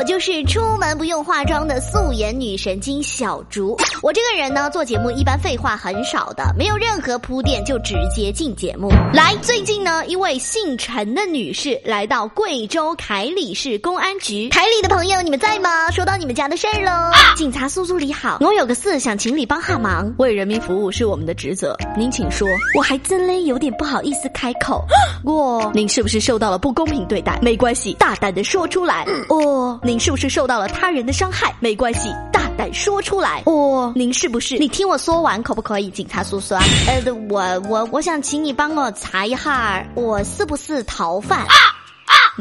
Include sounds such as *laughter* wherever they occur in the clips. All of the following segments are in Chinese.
我就是出门不用化妆的素颜女神经小竹。我这个人呢，做节目一般废话很少的，没有任何铺垫就直接进节目。来，最近呢，一位姓陈的女士来到贵州凯里市公安局，凯里的朋友你们在吗？说到你们家的事儿喽。警察叔叔你好，我有个事想请你帮下忙，为人民服务是我们的职责，您请说。我还真嘞有点不好意思开口，我 *gasps* 您是不是受到了不公平对待？没关系，大胆的说出来。哦，您是不是受到了他人的伤害？没关系，大胆说出来。哦，您是不是？你听我说完可不可以，警察叔叔？呃，我我我想请你帮我查一下，我是不是逃犯？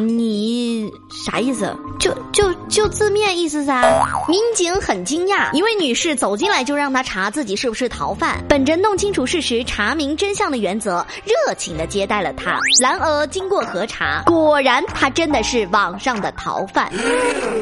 你啥意思？就就就字面意思噻。民警很惊讶，一位女士走进来就让他查自己是不是逃犯。本着弄清楚事实、查明真相的原则，热情的接待了他。然而经过核查，果然他真的是网上的逃犯。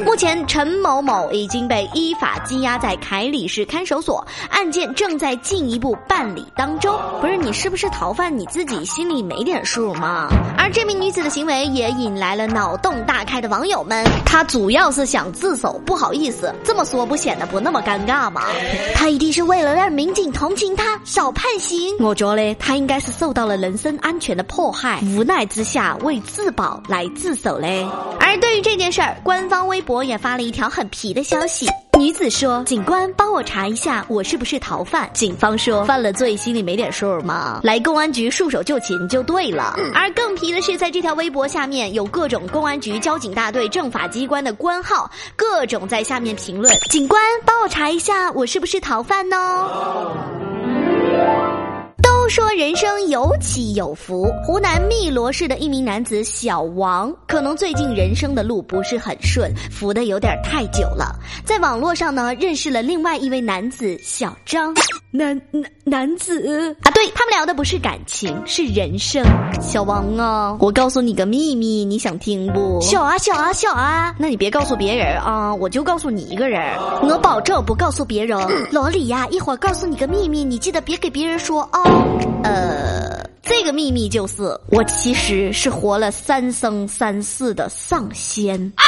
目前陈某某已经被依法羁押在凯里市看守所，案件正在进一步办理当中。不是你是不是逃犯，你自己心里没点数吗？而这名女子的行为也引来。来了脑洞大开的网友们，他主要是想自首，不好意思这么说，不显得不那么尴尬吗？*laughs* 他一定是为了让民警同情他，少判刑。我觉得他应该是受到了人身安全的迫害，无奈之下为自保来自首嘞。而对于这件事儿，官方微博也发了一条很皮的消息。女子说：“警官，帮我查一下，我是不是逃犯？”警方说：“犯了罪，心里没点数吗？来公安局束手就擒就对了。”而更皮的是，在这条微博下面有各种公安局、交警大队、政法机关的官号，各种在下面评论：“警官，帮我查一下，我是不是逃犯呢？”说人生有起有伏。湖南汨罗市的一名男子小王，可能最近人生的路不是很顺，扶的有点太久了。在网络上呢，认识了另外一位男子小张。男男男子啊，对他们聊的不是感情，是人生。小王啊，我告诉你个秘密，你想听不？小啊小啊小啊，那你别告诉别人啊，我就告诉你一个人，我保证不告诉别人。*coughs* 老李呀，一会儿告诉你个秘密，你记得别给别人说哦。呃，这个秘密就是我其实是活了三生三世的上仙。啊！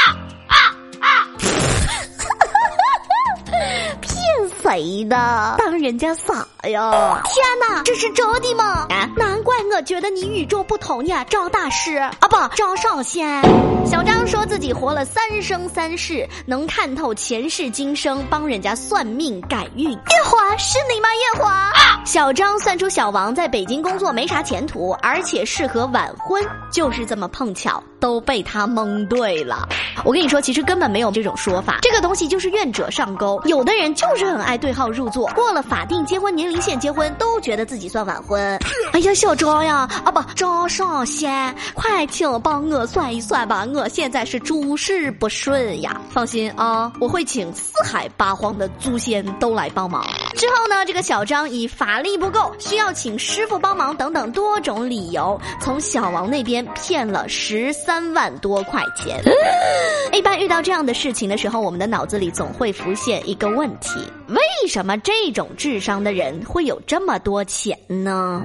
谁的？当人家傻呀！天哪，这是真的吗？啊，难怪我觉得你与众不同呀，张大师啊，不，张上仙。小张说自己活了三生三世，能看透前世今生，帮人家算命改运。夜华是你吗？夜华。小张算出小王在北京工作没啥前途，而且适合晚婚，就是这么碰巧都被他蒙对了。我跟你说，其实根本没有这种说法，这个东西就是愿者上钩。有的人就是很爱对号入座，过了法定结婚年龄线结婚，都觉得自己算晚婚。哎呀，小张呀，啊不，张上仙，快请帮我算一算吧，我现在是诸事不顺呀。放心啊，我会请四海八荒的祖先都来帮忙。之后呢，这个小张以法力不够，需要请师傅帮忙等等多种理由，从小王那边骗了十三万多块钱。*gasps* 一般遇到这样的事情的时候，我们的脑子里总会浮现一个问题：为什么这种智商的人会有这么多钱呢？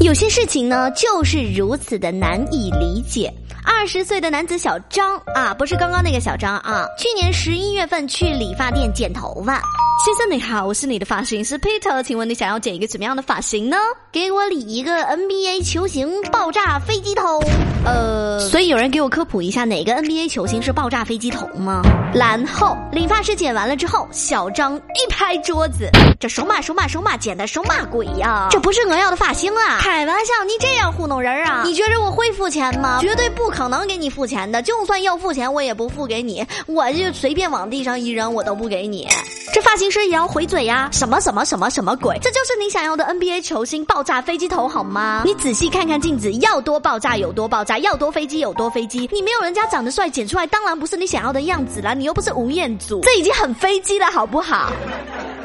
有些事情呢，就是如此的难以理解。二二十岁的男子小张啊，不是刚刚那个小张啊，去年十一月份去理发店剪头发。先生你好，我是你的发型师 Peter，请问你想要剪一个怎么样的发型呢？给我理一个 NBA 球星爆炸飞机头。呃，所以有人给我科普一下哪个 NBA 球星是爆炸飞机头吗？然后理发师剪完了之后，小张一拍桌子：“这手马手马手马剪的什么鬼呀？这不是我要的发型啊！开玩笑，你这样糊弄人啊？你觉得我会付钱吗？绝对不可能给你付钱的，就算要付钱，我也不付给你，我就随便往地上一扔，我都不给你。这发型师也要回嘴呀？什么什么什么什么鬼？这就是你想要的 NBA 球星爆炸飞机头好吗？你仔细看看镜子，要多爆炸有多爆炸，要多飞机有多飞机。你没有人家长得帅，剪出来当然不是你想要的样子了。你又不是吴彦祖，这已经很飞机了，好不好？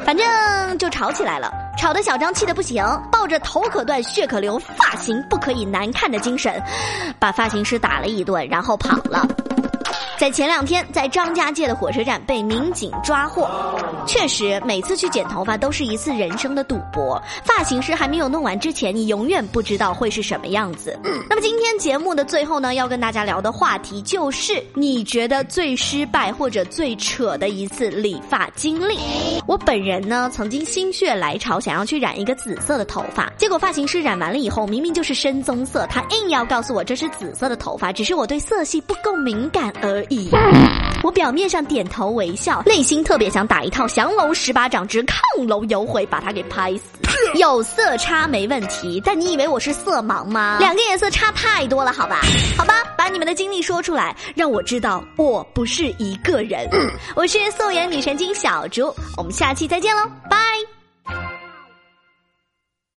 反正就吵起来了，吵得小张气得不行，抱着头可断血可流，发型不可以难看的精神，把发型师打了一顿，然后跑了。在前两天，在张家界的火车站被民警抓获。确实，每次去剪头发都是一次人生的赌博。发型师还没有弄完之前，你永远不知道会是什么样子。那么今天节目的最后呢，要跟大家聊的话题就是你觉得最失败或者最扯的一次理发经历。我本人呢，曾经心血来潮想要去染一个紫色的头发，结果发型师染完了以后，明明就是深棕色，他硬要告诉我这是紫色的头发，只是我对色系不够敏感而已。我表面上点头微笑，内心特别想打一套降龙十八掌之亢龙有悔，把他给拍死。有色差没问题，但你以为我是色盲吗？两个颜色差太多了，好吧？好吧，把你们的经历说出来，让我知道我不是一个人。我是素颜女神经小猪，我们下期再见喽，拜。